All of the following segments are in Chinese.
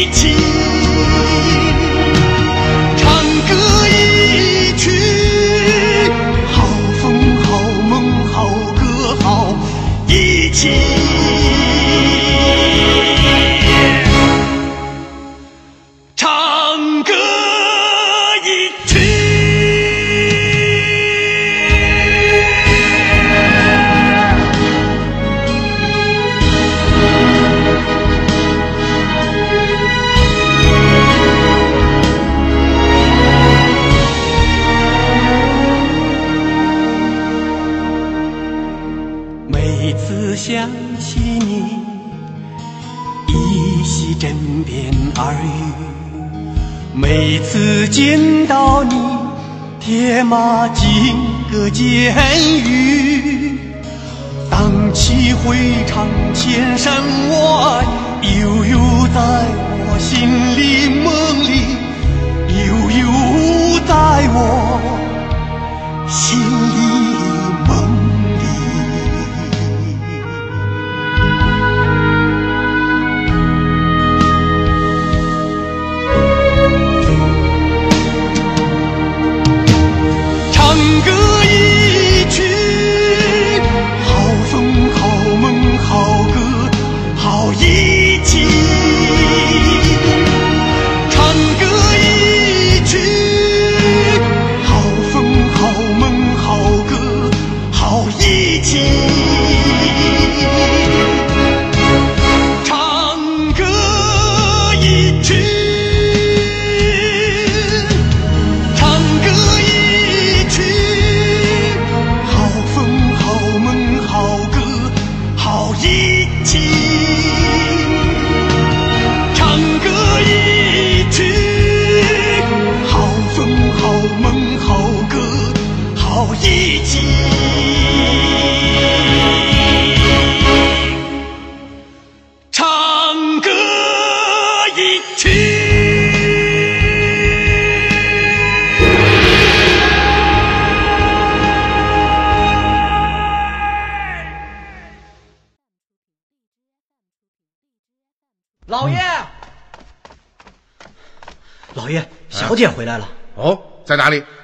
一起。唱歌一曲，好风好梦好歌好一起。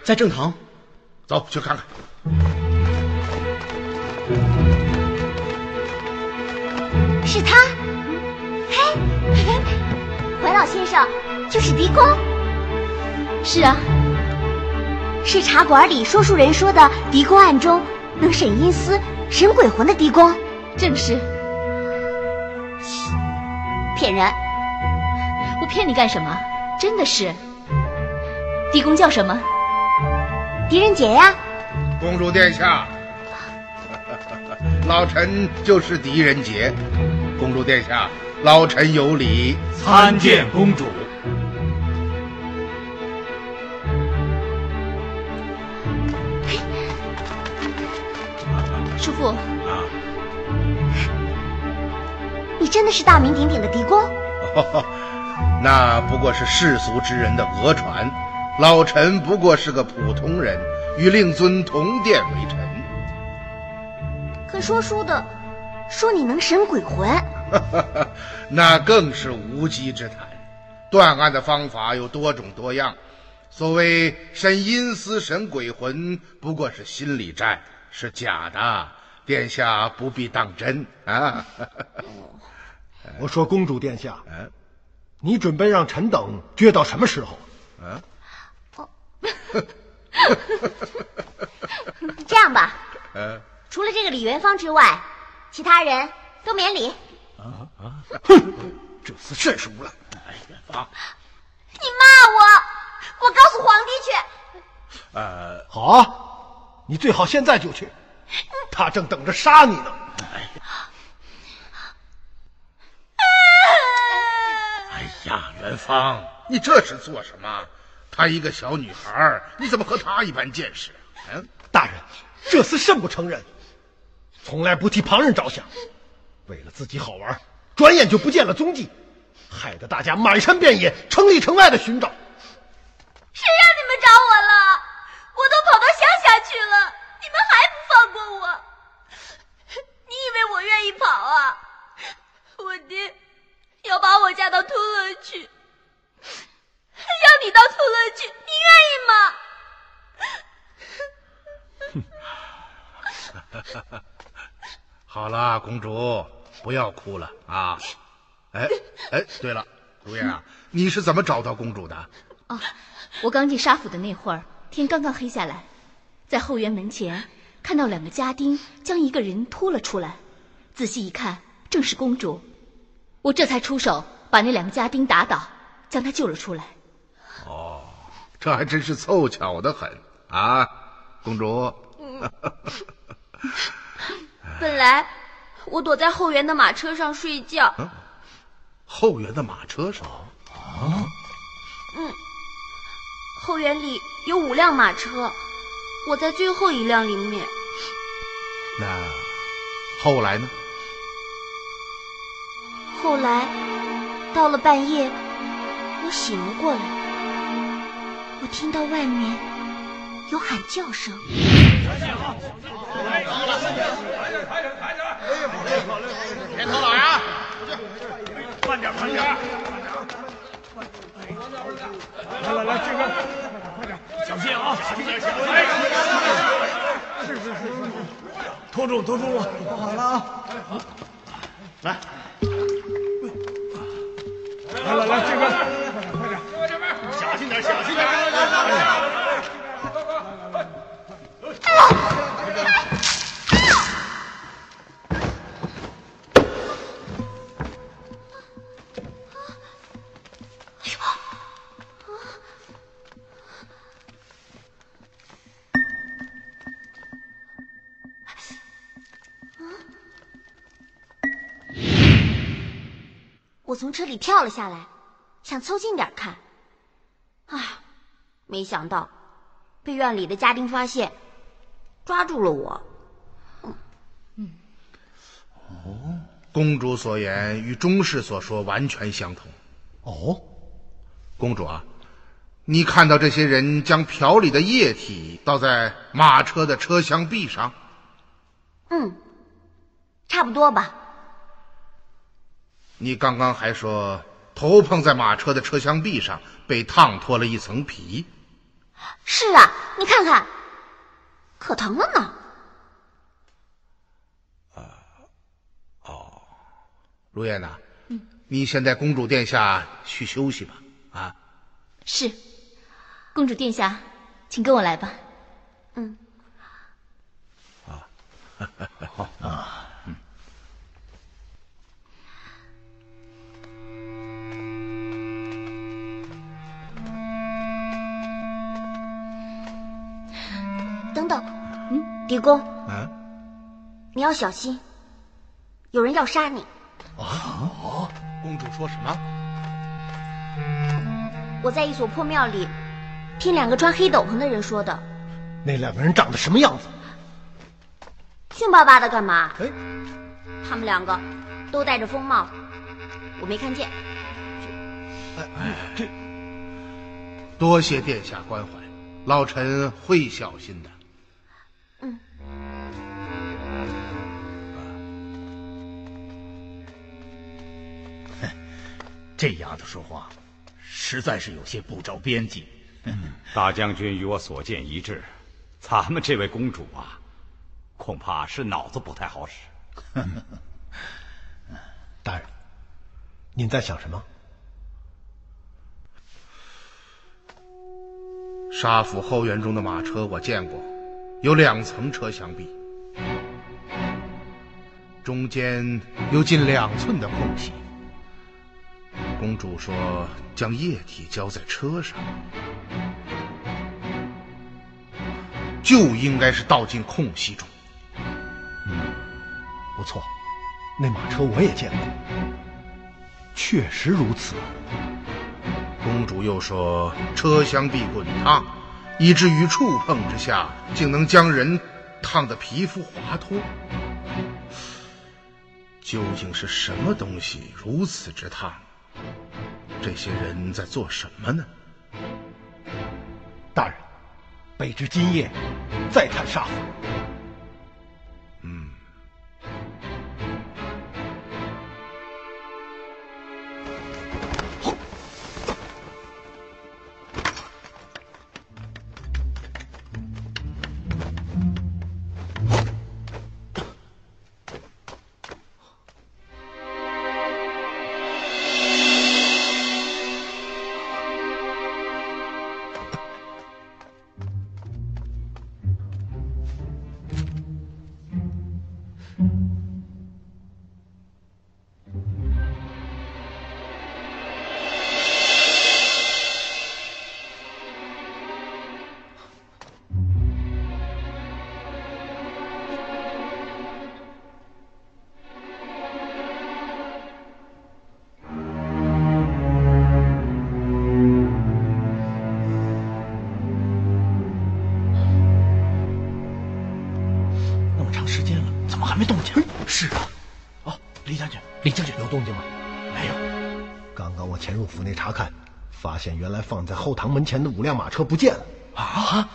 在正堂。走去看看。是他。嘿，怀老先生就是狄公。是啊，是茶馆里说书人说的狄公案中能审阴司、审鬼魂的狄公。正是。骗人！我骗你干什么？真的是。狄公叫什么？狄仁杰呀，公主殿下，老臣就是狄仁杰。公主殿下，老臣有礼。参见公主。叔父，啊，你真的是大名鼎鼎的狄公？那不过是世俗之人的讹传，老臣不过是个普通人，与令尊同殿为臣。可说书的说你能审鬼魂。那更是无稽之谈。断案的方法有多种多样，所谓审阴司、审鬼魂，不过是心理战，是假的。殿下不必当真啊！我说，公主殿下，你准备让臣等撅到什么时候？嗯，这样吧，嗯，除了这个李元芳之外，其他人都免礼。啊啊！哼，这次甚是无赖！哎，元芳，你骂我，我告诉皇帝去。呃，好啊，你最好现在就去。他正等着杀你呢！哎哎呀，元芳，你这是做什么？她一个小女孩，你怎么和她一般见识？嗯，大人，这厮甚不成人，从来不替旁人着想，为了自己好玩，转眼就不见了踪迹，害得大家满山遍野、城里城外的寻找。谁让你们找我了？我都跑到乡下去了，你们还不放过我？你以为我愿意跑啊？我爹要把我嫁到突勒去，让你到突勒去，你愿意吗？好了，公主，不要哭了啊！哎哎，对了，如烟啊，你是怎么找到公主的？哦，我刚进沙府的那会儿，天刚刚黑下来，在后园门前看到两个家丁将一个人拖了出来，仔细一看，正是公主。我这才出手把那两个家丁打倒，将她救了出来。哦，这还真是凑巧的很啊，公主。本来我躲在后园的马车上睡觉。嗯、后园的马车上？啊？嗯，后园里有五辆马车，我在最后一辆里面。那后来呢？后来到了半夜，我醒了过来，我听到外面有喊叫声。别偷懒啊！慢点，慢点！来来来，这边，快点，小心啊！小心点，小心点！是是是是，拖住，拖住了，不好了啊！来，来来来，这边，小心点，小心点！我从车里跳了下来，想凑近点看，啊，没想到被院里的家丁发现，抓住了我。嗯，哦，公主所言与钟氏所说完全相同。哦，公主啊，你看到这些人将瓢里的液体倒在马车的车厢壁上？嗯，差不多吧。你刚刚还说头碰在马车的车厢壁上，被烫脱了一层皮。是啊，你看看，可疼了呢。啊，哦，如燕呐，嗯，你先带公主殿下去休息吧。啊，是，公主殿下，请跟我来吧。嗯。啊，好啊。等等，嗯，狄公，嗯，你要小心，有人要杀你。啊！公主说什么？我在一所破庙里听两个穿黑斗篷的人说的。那两个人长得什么样子？凶巴巴的干嘛？哎，他们两个都戴着风帽，我没看见。哎哎，这多谢殿下关怀，老臣会小心的。这丫头说话，实在是有些不着边际。大将军与我所见一致，咱们这位公主啊，恐怕是脑子不太好使。大人，您在想什么？沙府后院中的马车我见过，有两层车厢壁，中间有近两寸的空隙。公主说将液体浇在车上，就应该是倒进空隙中。不错，那马车我也见过，确实如此。公主又说车厢壁滚烫，以至于触碰之下，竟能将人烫得皮肤滑脱。究竟是什么东西如此之烫？这些人在做什么呢？大人，卑职今夜再探沙府。李将军，李将军有动静吗？没有。刚刚我潜入府内查看，发现原来放在后堂门前的五辆马车不见了。啊！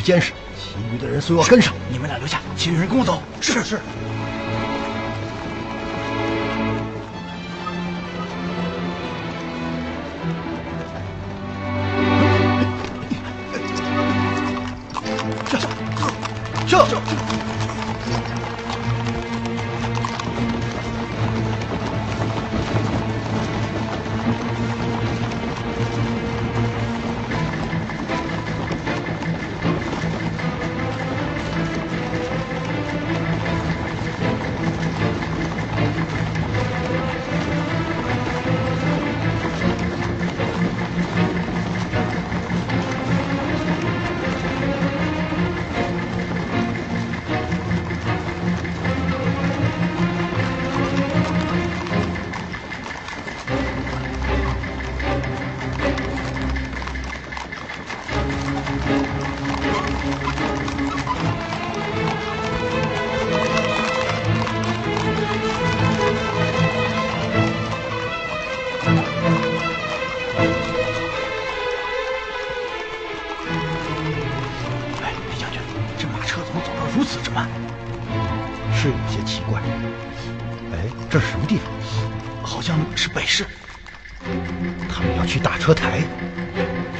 监视，其余的人随我跟上。你们俩留下，其余人跟我走。是是。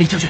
李将军，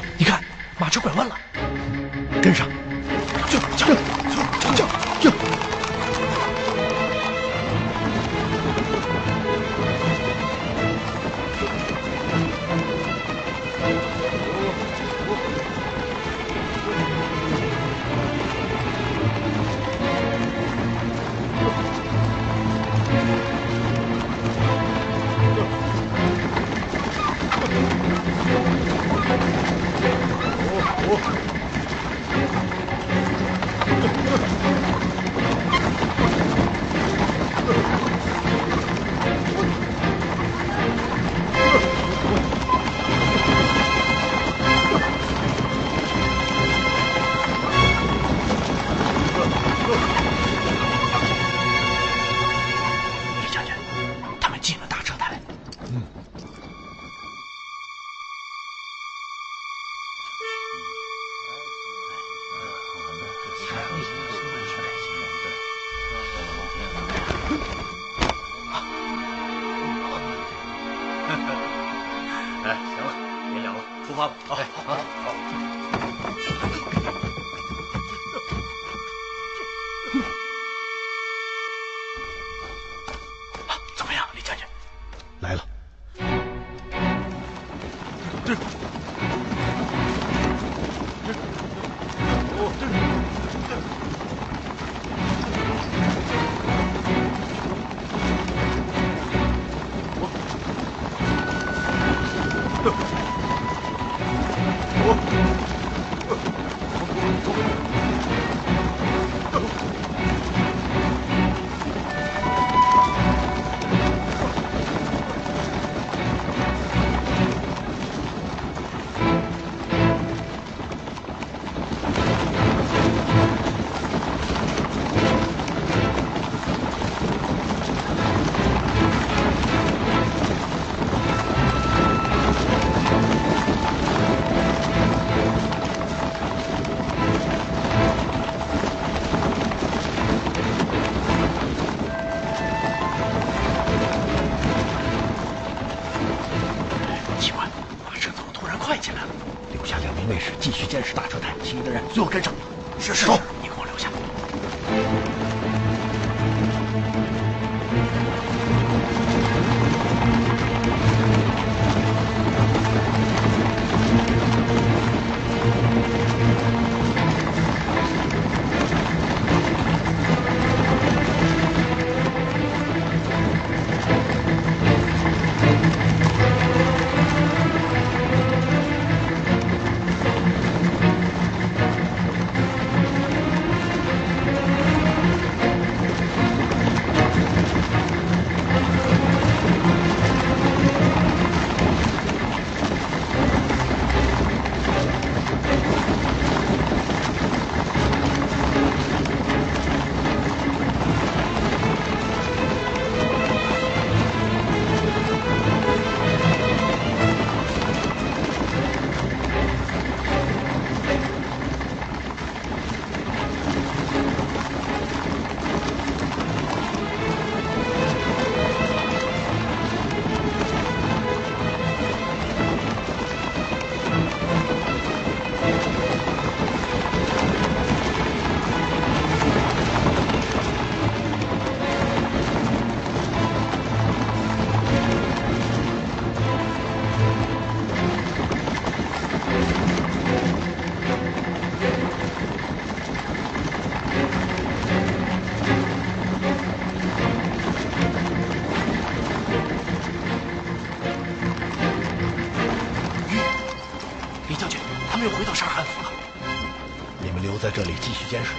留在这里继续监视，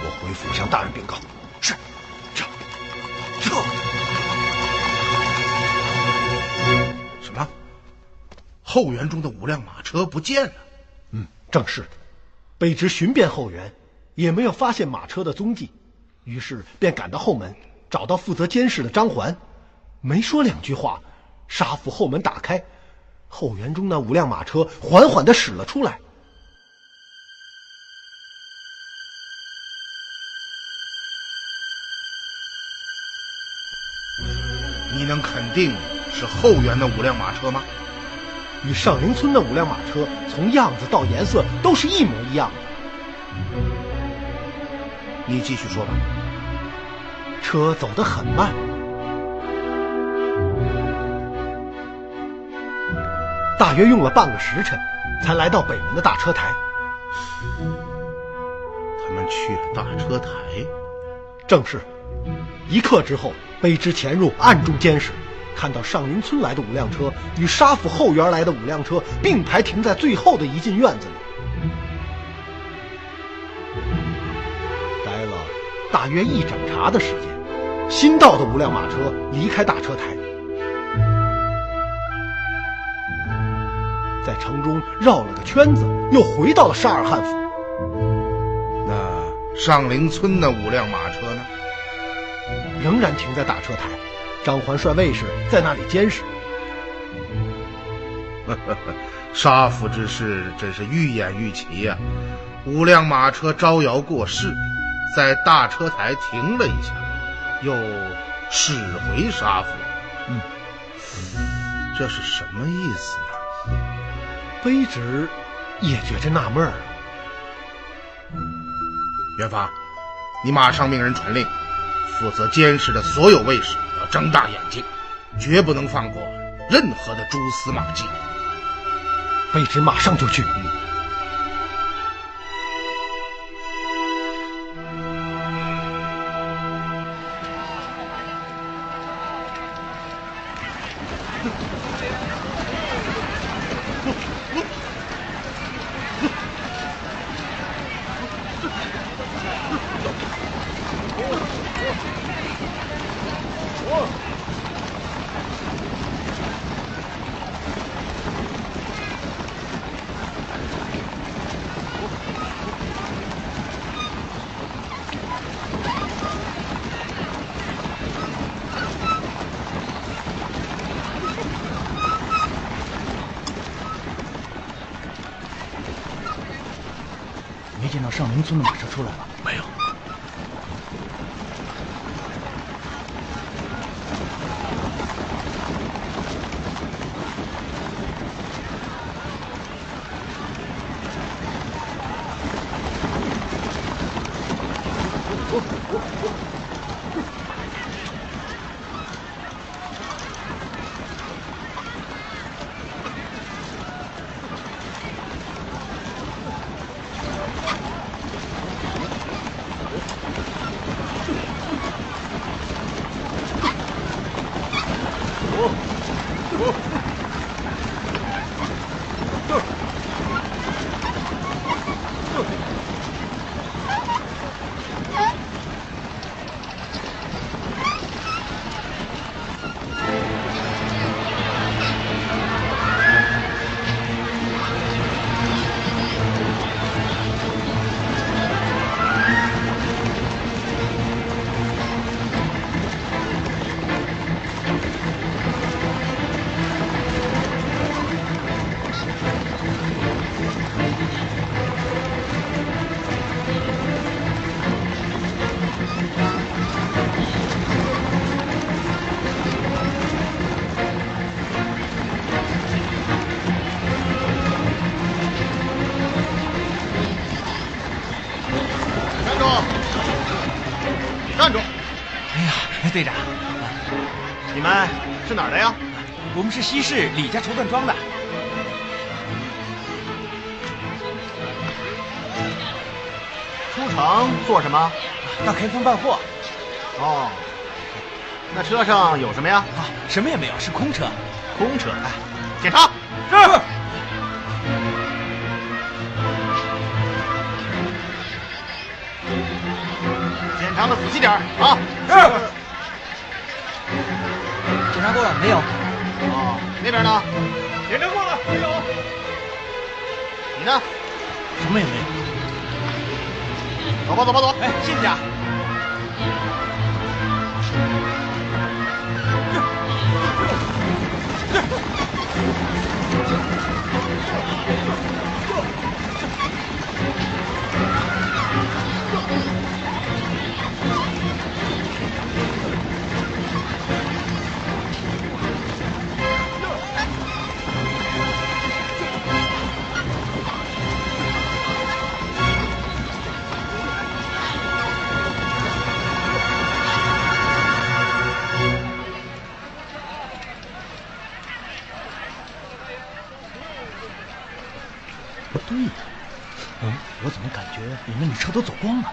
我回府向大人禀告。是，撤，撤，什么？后园中的五辆马车不见了？嗯，正是。卑职寻遍后园，也没有发现马车的踪迹，于是便赶到后门，找到负责监视的张环。没说两句话，沙府后门打开，后园中那五辆马车缓缓地驶了出来。你能肯定是后园的五辆马车吗？与上林村的五辆马车从样子到颜色都是一模一样的。你继续说吧。车走得很慢，大约用了半个时辰，才来到北门的大车台。他们去了大车台，正是。一刻之后，卑职潜入暗中监视，看到上林村来的五辆车与沙府后园来的五辆车并排停在最后的一进院子里。待了大约一整茶的时间，新到的五辆马车离开大车台，在城中绕了个圈子，又回到了沙尔汉府。那上林村的五辆马车？仍然停在大车台，张环率卫士在那里监视。杀父之事真是愈演愈奇呀、五辆马车招摇过市，在大车台停了一下，又驶回杀父。嗯，这是什么意思呢？卑职也觉着纳闷儿。元芳，你马上命人传令，负责监视的所有卫士要睁大眼睛，绝不能放过任何的蛛丝马迹。卑职马上就去。上林村的马车出来了？是西市李家绸缎庄的。出城做什么？到开封办货。哦，那车上有什么呀？啊，什么也没有，是空车。空车，哎，检查。是。检查的仔细点啊！是。检查过了没有？呢？检查过了没有？你呢？什么也没有。走吧，走吧，走。哎，谢谢啊。都走光了？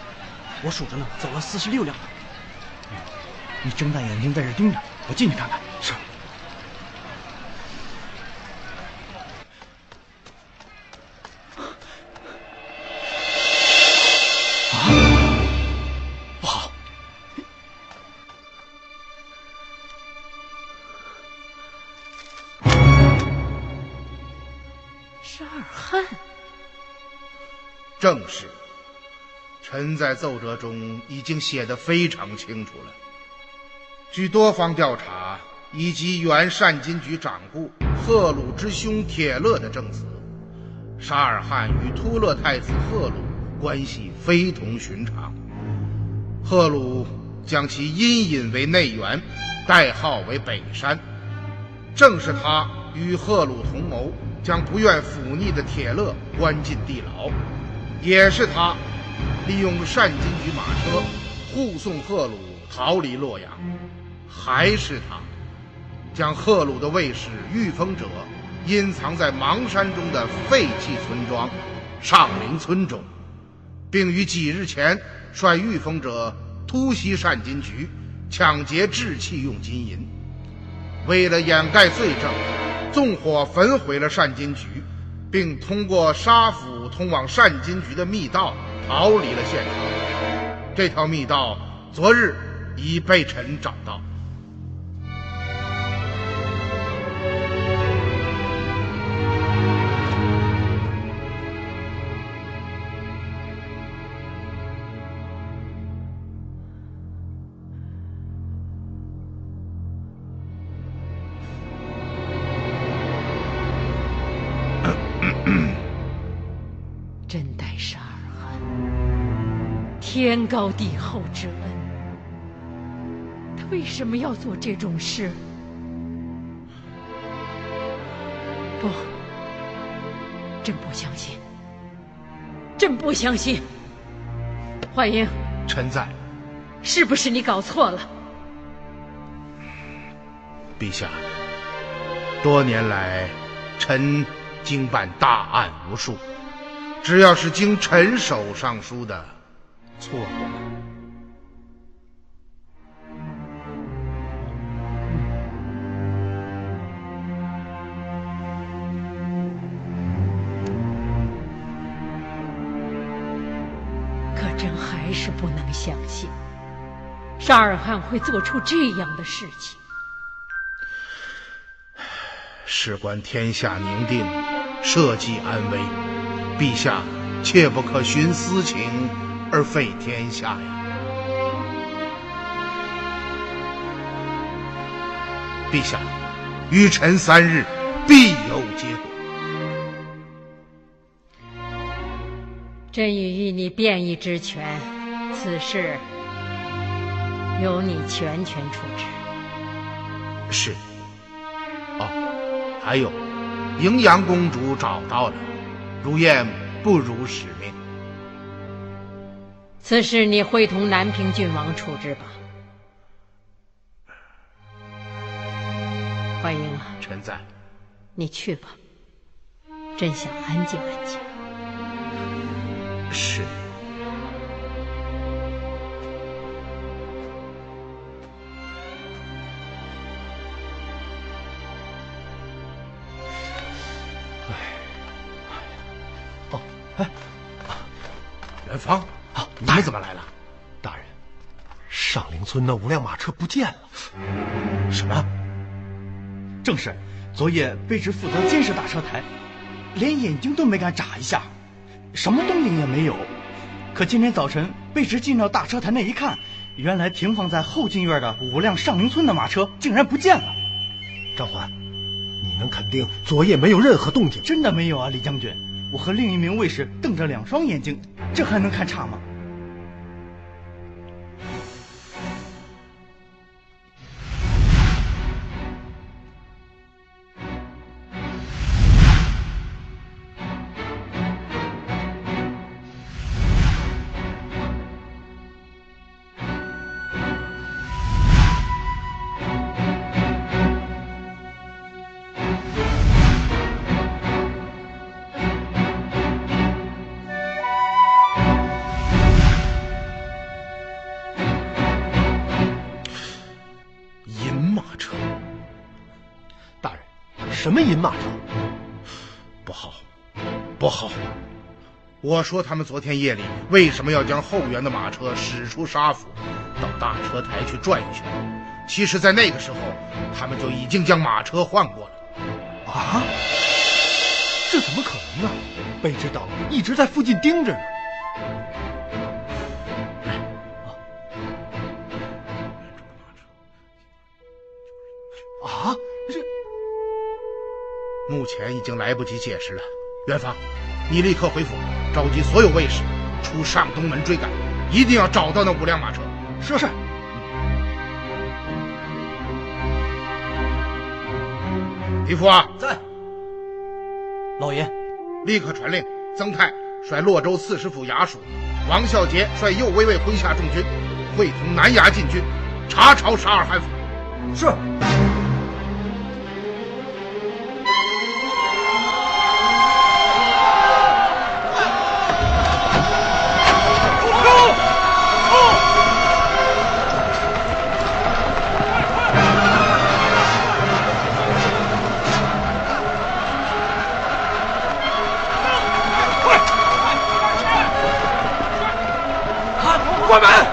我数着呢，走了四十六辆。你睁大眼睛在这盯着，我进去看看。臣在奏折中已经写得非常清楚了。据多方调查以及原善金局掌故赫鲁之兄铁勒的证词，沙尔汗与突勒太子赫鲁关系非同寻常。赫鲁将其阴引为内援，代号为北山。正是他与赫鲁同谋，将不愿腐逆的铁勒关进地牢，也是他利用单金局马车护送贺鲁逃离洛阳，还是他将贺鲁的卫士御风者隐藏在邙山中的废弃村庄上林村中，并于几日前率御风者突袭单金局，抢劫制器用金银。为了掩盖罪证，纵火焚毁了单金局，并通过沙府通往单金局的密道逃离了现场。这条密道昨日已被臣找到。天高地厚之恩，他为什么要做这种事？不，朕不相信，朕不相信。幻英，臣在。是不是你搞错了？陛下，多年来，臣经办大案无数。只要是经臣手上书的，错过了。可朕还是不能相信，沙尔汗会做出这样的事情。事关天下宁定，社稷安危。陛下，切不可徇私情而废天下呀！陛下，余臣三日必有结果。朕已予你便宜之权，此事由你全权处置。是。哦，还有，荥阳公主找到了。如燕不辱使命，此事你会同南平郡王处置吧。欢迎啊，臣在。你去吧，朕想安静安静。是。村那五辆马车不见了。什么？正是，昨夜卑职负责监视大车台，连眼睛都没敢眨一下，什么动静也没有。可今天早晨卑职进到大车台那一看，原来停放在后进院的五辆上林村的马车竟然不见了。张环，你能肯定昨夜没有任何动静？真的没有啊，李将军。我和另一名卫士瞪着两双眼睛，这还能看差吗？什么银马车？不好，不好！我说他们昨天夜里为什么要将后援的马车驶出沙府，到大车台去转一圈？其实，在那个时候，他们就已经将马车换过了。啊？这怎么可能呢？卑职等一直在附近盯着呢。目前已经来不及解释了，元芳，你立刻回府，召集所有卫士，出上东门追赶，一定要找到那五辆马车。是是。李福啊，在。老爷，立刻传令，曾泰率洛州刺史府衙署，王孝杰率右卫卫麾下重军，会同南衙禁军，查抄沙尔汗府。是。关门！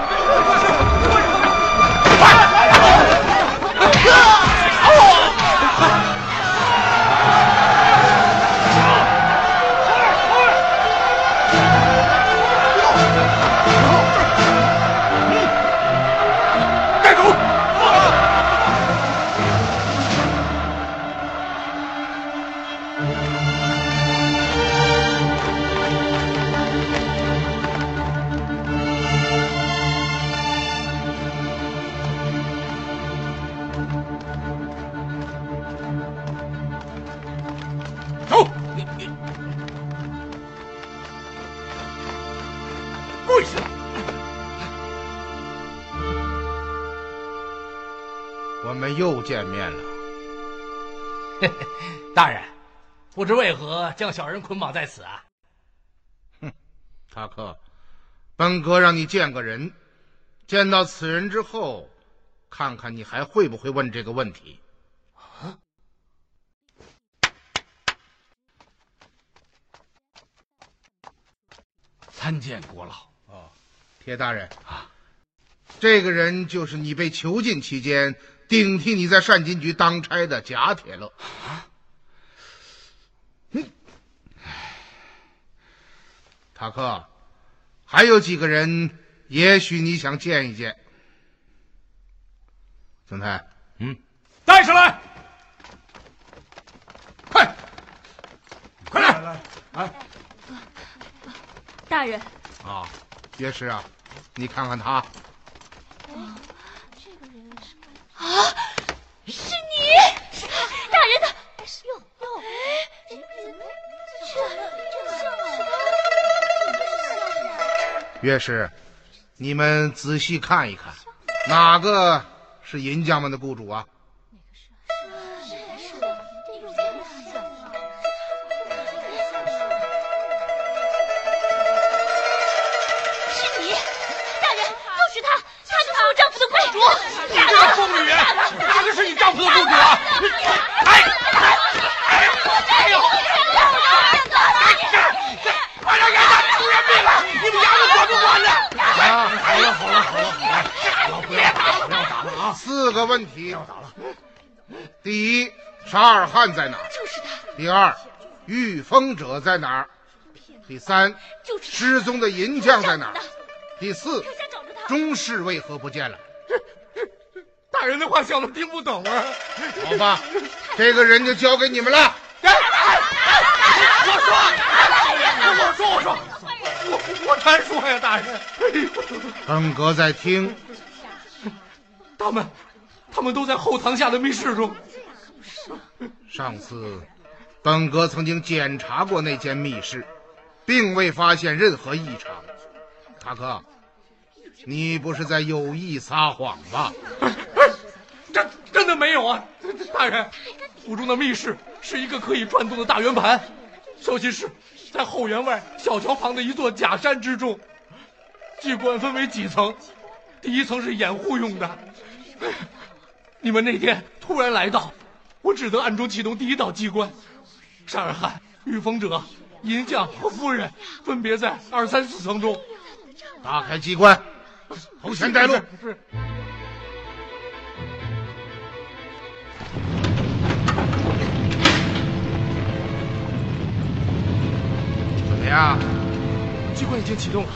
知为何将小人捆绑在此啊？哼，塔克，本哥让你见个人，见到此人之后，看看你还会不会问这个问题。啊！参见国老。哦，铁大人啊，这个人就是你被囚禁期间。顶替你在善金局当差的贾铁乐，嗯，塔克，还有几个人，也许你想见一见。曾太，嗯，带上来，快，快来来来！大人。啊，岳师啊，你看看他。啊，是岳师，你们仔细看一看，哪个是银匠们的雇主啊？是你，大人，就是他个问题，第一，沙尔汗在哪？就是他。第二，御风者在哪儿？第三，失踪的银匠在哪儿？第四，中士为何不见了？大人的话小的听不懂啊。好吧，这个人就交给你们了。我说，我说，我说，我我难说呀，大人。本阁在听。他们，他们都在后堂下的密室中。上次，本阁曾经检查过那间密室，并未发现任何异常。塔克，你不是在有意撒谎吧？真真的没有啊，大人。府中的密室是一个可以转动的大圆盘，消息是在后园外小桥旁的一座假山之中。机关分为几层，第一层是掩护用的。你们那天突然来到，我只得暗中启动第一道机关。沙尔汗、御风者、银匠和夫人分别在二三四层中。打开机关，头前带路。是。怎么样？机关已经启动了。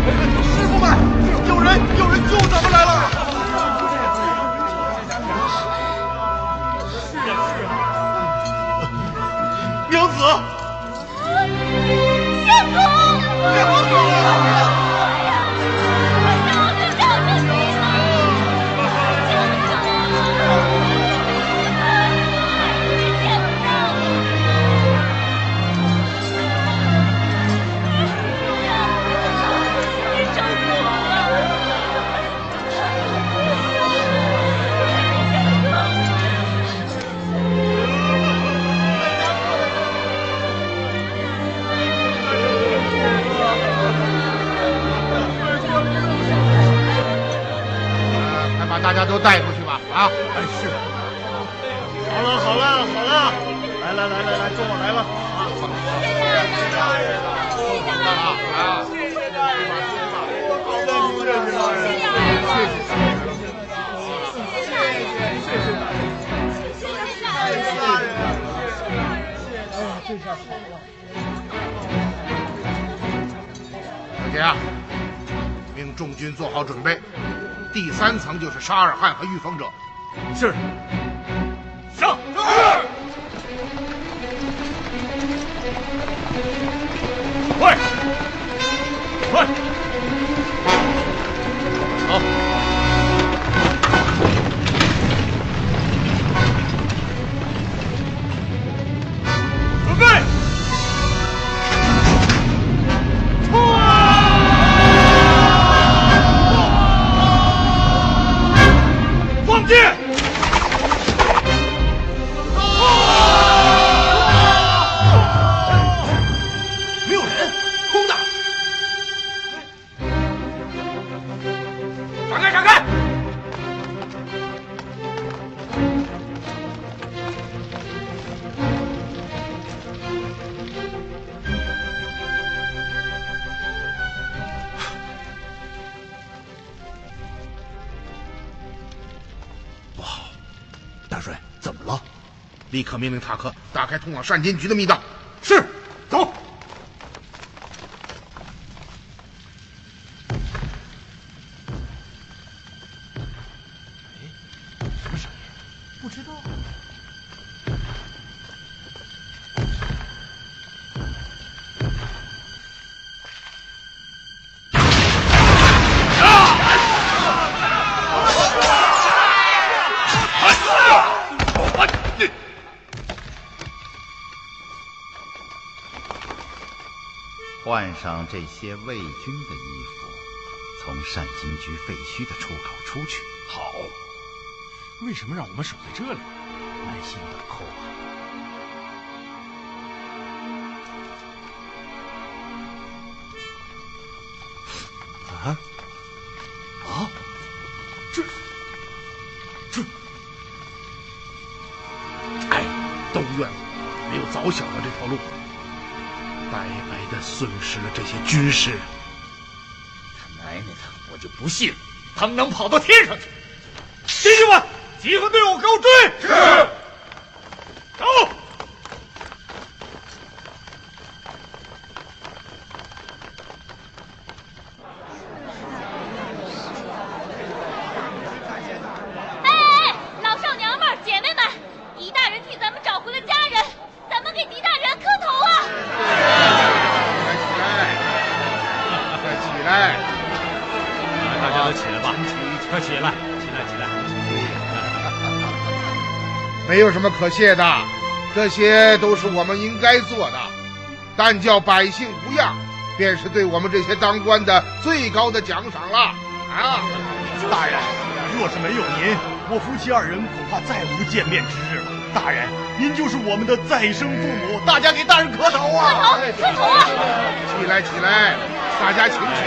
师傅们，有人，有人救咱们来了！是啊，是啊，娘子，相公，娘子，大家都带出去吧。啊，哎是。好了好了好了，来来来来来，跟我来了啊！谢谢大人，谢谢大人啊！谢谢。大人，谢谢。大人，谢谢。大人，谢谢。小杰啊，命众军做好准备，第三层就是沙尔汗和御风者。是。上是。快，快。好。立刻命令塔克打开通往善金局的密道。上这些魏军的衣服，从善金局废墟的出口出去。好，为什么让我们守在这里？耐心等候啊！啊啊！这这……哎，都怨我没有早想到这条路。白白的损失了这些军师。他奶奶的，我就不信他们能跑到天上去！弟兄们，集合队伍，给我追！是。什么可谢的，这些都是我们应该做的。但叫百姓无恙，便是对我们这些当官的最高的奖赏了。啊，大人，若是没有您，我夫妻二人恐怕再无见面之日了。大人，您就是我们的再生父母，大家给大人磕头啊！磕头，磕头啊！起来，起来，大家请起。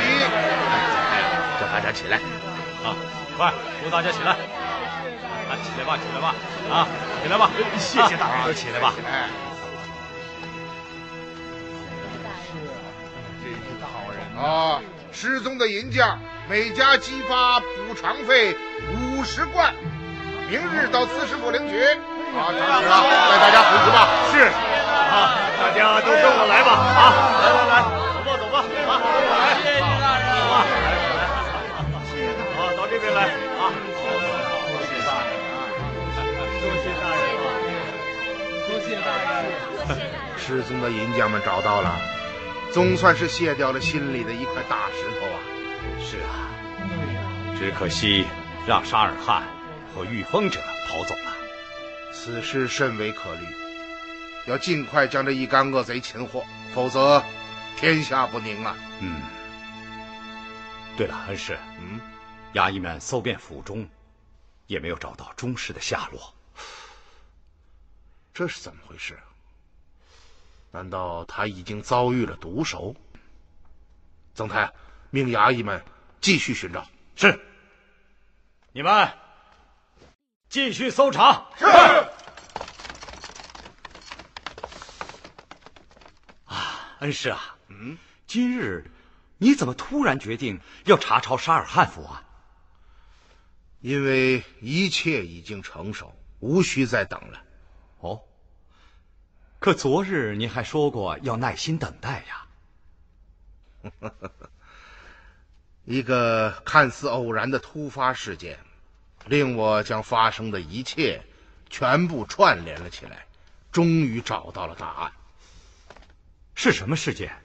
叫大家起来，啊，快，扶大家起来。起来吧，起来吧，啊，起来吧！谢谢大人，都起来吧。哎，是，真是好人啊！失踪的银匠，每家激发补偿费五十贯，明日到刺史府领取。好，长史啊，带大家回去吧。是，啊，大家都跟我来吧。啊，来来来，走吧走吧，啊，来，谢谢大人，走吧，来来来，好，到这边来，啊。多谢大人，多谢大人。失踪的银匠们找到了，总算是卸掉了心里的一块大石头啊！是啊，只可惜让沙尔汗和御风者跑走了。此事甚为可虑，要尽快将这一干恶贼擒获，否则天下不宁啊！嗯。对了，恩师，嗯，衙役们搜遍府中，也没有找到钟氏的下落。这是怎么回事？难道他已经遭遇了毒手？曾太，命衙役们继续寻找。是。你们继续搜查。是。啊，恩师啊，嗯，今日你怎么突然决定要查抄沙尔汉府啊？因为一切已经成熟，无需再等了。哦。可昨日您还说过要耐心等待呀。一个看似偶然的突发事件，令我将发生的一切全部串联了起来，终于找到了答案。是什么事件？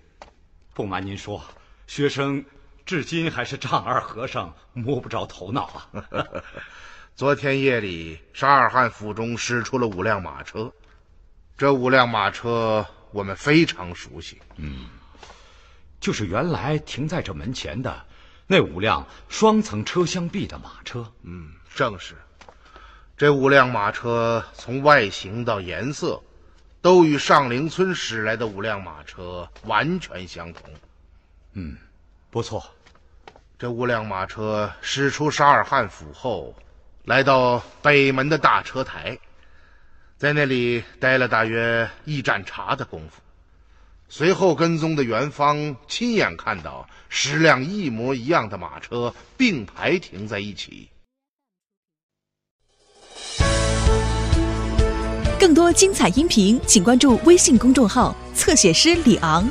不瞒您说，学生至今还是丈二和尚摸不着头脑啊。昨天夜里，沙尔汗府中驶出了五辆马车，这五辆马车我们非常熟悉。嗯，就是原来停在这门前的那五辆双层车厢壁的马车。嗯，正是。这五辆马车从外形到颜色。都与上陵村驶来的五辆马车完全相同。嗯，不错。这五辆马车驶出沙尔汉府后，来到北门的大车台，在那里待了大约一盏茶的功夫。随后跟踪的元芳亲眼看到十辆一模一样的马车并排停在一起。更多精彩音频，请关注微信公众号“侧写师李昂”。